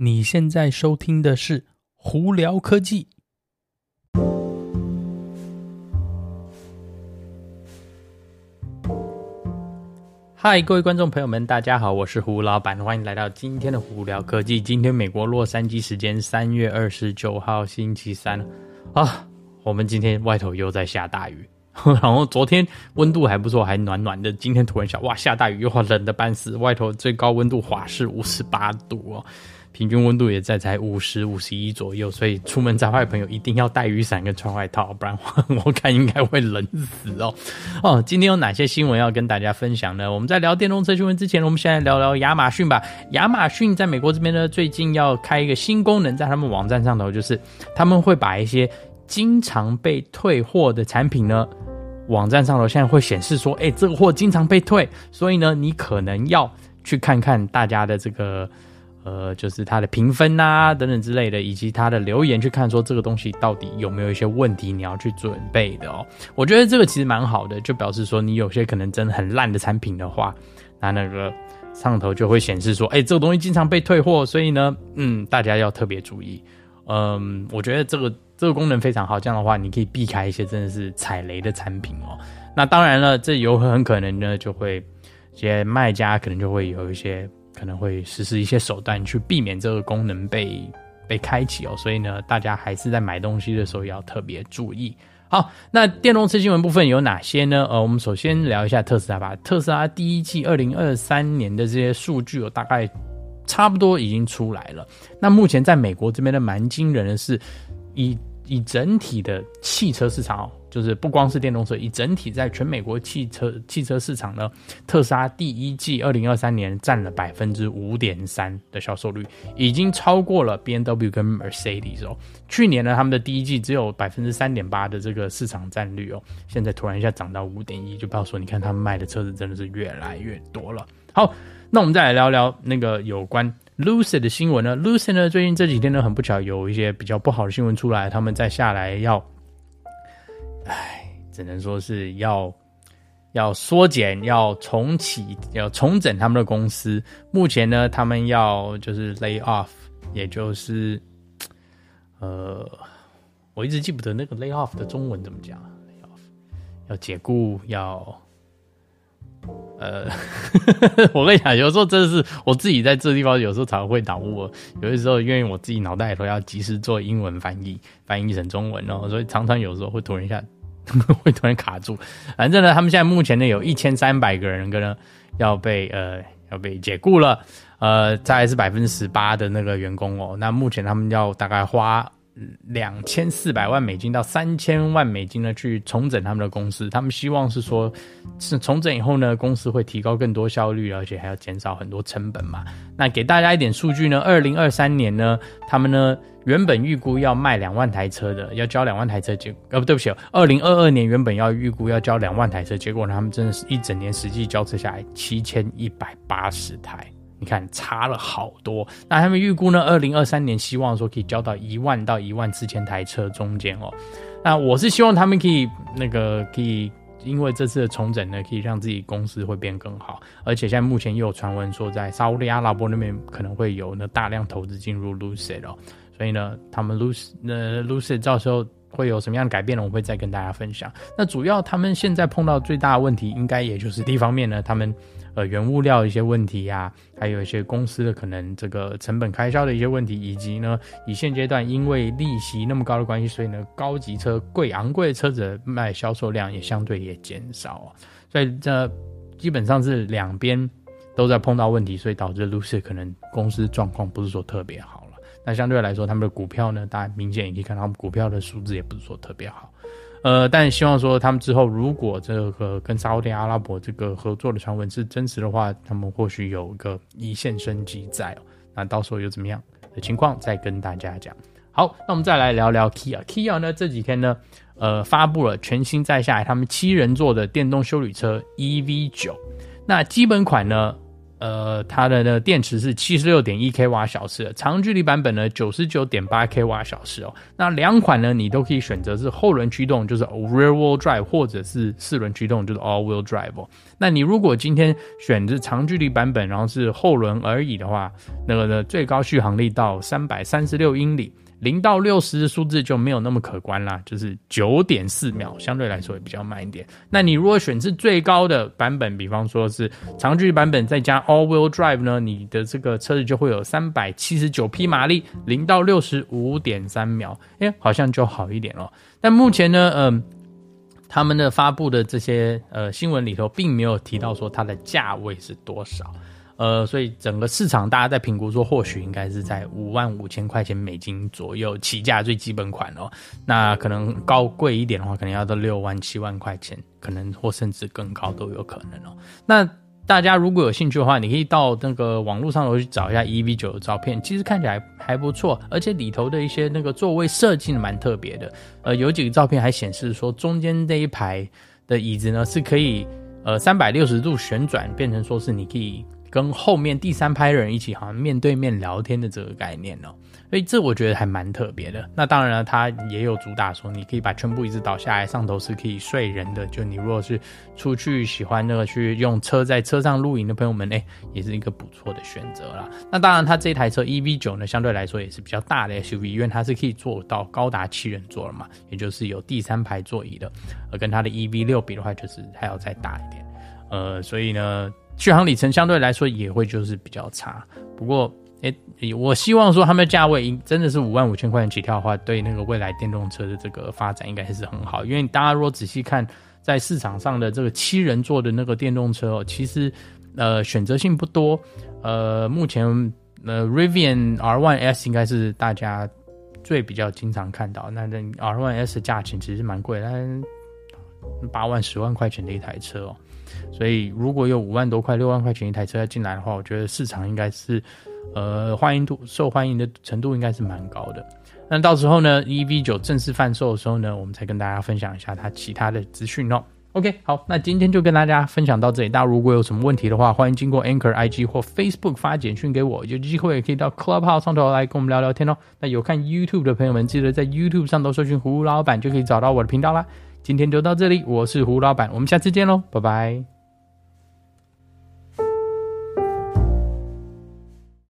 你现在收听的是胡聊科技。嗨，各位观众朋友们，大家好，我是胡老板，欢迎来到今天的胡聊科技。今天美国洛杉矶时间三月二十九号星期三啊，我们今天外头又在下大雨，然后昨天温度还不错，还暖暖的，今天突然下哇下大雨，又冷的半死，外头最高温度华氏五十八度哦。平均温度也在才五十五十一左右，所以出门在外的朋友一定要带雨伞跟穿外套，不然我看应该会冷死哦。哦，今天有哪些新闻要跟大家分享呢？我们在聊电动车新闻之前，我们现在聊聊亚马逊吧。亚马逊在美国这边呢，最近要开一个新功能，在他们网站上头，就是他们会把一些经常被退货的产品呢，网站上头现在会显示说，哎，这个货经常被退，所以呢，你可能要去看看大家的这个。呃，就是它的评分啊，等等之类的，以及它的留言，去看说这个东西到底有没有一些问题，你要去准备的哦。我觉得这个其实蛮好的，就表示说你有些可能真的很烂的产品的话，那那个上头就会显示说，哎，这个东西经常被退货，所以呢，嗯，大家要特别注意。嗯，我觉得这个这个功能非常好，这样的话你可以避开一些真的是踩雷的产品哦。那当然了，这有很可能呢，就会一些卖家可能就会有一些。可能会实施一些手段去避免这个功能被被开启哦，所以呢，大家还是在买东西的时候要特别注意。好，那电动车新闻部分有哪些呢？呃，我们首先聊一下特斯拉吧。特斯拉第一季二零二三年的这些数据有大概差不多已经出来了。那目前在美国这边的蛮惊人的是，以以整体的汽车市场哦。就是不光是电动车，以整体在全美国汽车汽车市场呢，特斯拉第一季二零二三年占了百分之五点三的销售率，已经超过了 BMW 跟 Mercedes 哦。去年呢，他们的第一季只有百分之三点八的这个市场占率哦，现在突然一下涨到五点一，就不要说，你看他们卖的车子真的是越来越多了。好，那我们再来聊聊那个有关 Lucid 的新闻呢。Lucid 呢，最近这几天呢，很不巧有一些比较不好的新闻出来，他们再下来要。唉，只能说是要要缩减，要重启，要重整他们的公司。目前呢，他们要就是 lay off，也就是呃，我一直记不得那个 lay off 的中文怎么讲。要要解雇，要呃，我跟你讲，有时候真的是我自己在这地方，有时候才会脑雾。有的时候，因为我自己脑袋里头要及时做英文翻译，翻译成中文哦，所以常常有时候会突然一下。会突然卡住，反正呢，他们现在目前呢有一千三百个人，可能要被呃要被解雇了，呃，再来是百分之十八的那个员工哦。那目前他们要大概花两千四百万美金到三千万美金呢去重整他们的公司。他们希望是说，是重整以后呢，公司会提高更多效率，而且还要减少很多成本嘛。那给大家一点数据呢，二零二三年呢，他们呢。原本预估要卖两万台车的，要交两万台车，结呃不对不起，二零二二年原本要预估要交两万台车，结果呢，他们真的是一整年实际交车下来七千一百八十台，你看差了好多。那他们预估呢，二零二三年希望说可以交到一万到一万四千台车中间哦。那我是希望他们可以那个可以。因为这次的重整呢，可以让自己公司会变更好，而且现在目前又有传闻说，在沙乌地阿拉伯那边可能会有呢大量投资进入 Lucid 哦，所以呢，他们 Lucid 呃 Lucid 到时候会有什么样的改变呢？我会再跟大家分享。那主要他们现在碰到最大的问题，应该也就是第一方面呢，他们。呃，原物料一些问题呀、啊，还有一些公司的可能这个成本开销的一些问题，以及呢，以现阶段因为利息那么高的关系，所以呢，高级车贵昂贵的车子卖销售量也相对也减少啊，所以这基本上是两边都在碰到问题，所以导致 Lucid 可能公司状况不是说特别好了。那相对来说，他们的股票呢，大家明显也可以看到，他们股票的数字也不是说特别好。呃，但希望说他们之后如果这个跟沙乌地阿拉伯这个合作的传闻是真实的话，他们或许有一个一线生机在哦。那到时候有怎么样的情况再跟大家讲。好，那我们再来聊聊 Kia。Kia 呢，这几天呢，呃，发布了全新再下来他们七人座的电动休旅车 EV9。那基本款呢，呃，它的呢电池是七十六点一 k 瓦小时，长距离版本呢九十九点八 k 瓦小时哦。那两款呢，你都可以选择是后轮驱动，就是 rear wheel drive，或者是四轮驱动，就是 all wheel drive 哦。那你如果今天选择长距离版本，然后是后轮而已的话，那个呢最高续航力到三百三十六英里。零到六十的数字就没有那么可观啦，就是九点四秒，相对来说也比较慢一点。那你如果选是最高的版本，比方说是长距离版本再加 All Wheel Drive 呢，你的这个车子就会有三百七十九匹马力，零到六十五点三秒，哎，好像就好一点了。但目前呢，嗯、他们的发布的这些呃新闻里头，并没有提到说它的价位是多少。呃，所以整个市场大家在评估说，或许应该是在五万五千块钱美金左右起价最基本款哦。那可能高贵一点的话，可能要到六万七万块钱，可能或甚至更高都有可能哦。那大家如果有兴趣的话，你可以到那个网络上头去找一下 EV9 的照片，其实看起来还不错，而且里头的一些那个座位设计蛮特别的。呃，有几个照片还显示说，中间这一排的椅子呢是可以呃三百六十度旋转，变成说是你可以。跟后面第三排人一起，好像面对面聊天的这个概念哦，所以这我觉得还蛮特别的。那当然了，它也有主打说，你可以把全部椅子倒下来，上头是可以睡人的。就你如果是出去喜欢那个去用车在车上露营的朋友们，哎，也是一个不错的选择啦。那当然，它这台车 EV9 呢，相对来说也是比较大的 SUV，因为它是可以做到高达七人座了嘛，也就是有第三排座椅的。而跟它的 EV6 比的话，就是还要再大一点。呃，所以呢。续航里程相对来说也会就是比较差，不过诶、我希望说他们的价位真的是五万五千块钱起跳的话，对那个未来电动车的这个发展应该还是很好。因为大家如果仔细看，在市场上的这个七人座的那个电动车哦，其实呃选择性不多。呃，目前呃 Rivian R1S 应该是大家最比较经常看到，那那 R1S 的价钱其实蛮贵，但八万十万块钱的一台车哦。所以，如果有五万多块、六万块钱一台车要进来的话，我觉得市场应该是，呃，欢迎度、受欢迎的程度应该是蛮高的。那到时候呢，EV9 正式贩售的时候呢，我们才跟大家分享一下它其他的资讯哦。OK，好，那今天就跟大家分享到这里。大家如果有什么问题的话，欢迎经过 Anchor IG 或 Facebook 发简讯给我，有机会也可以到 Clubhouse 上头来跟我们聊聊天哦。那有看 YouTube 的朋友们，记得在 YouTube 上头搜寻胡老板，就可以找到我的频道啦。今天就到这里，我是胡老板，我们下次见喽，拜拜。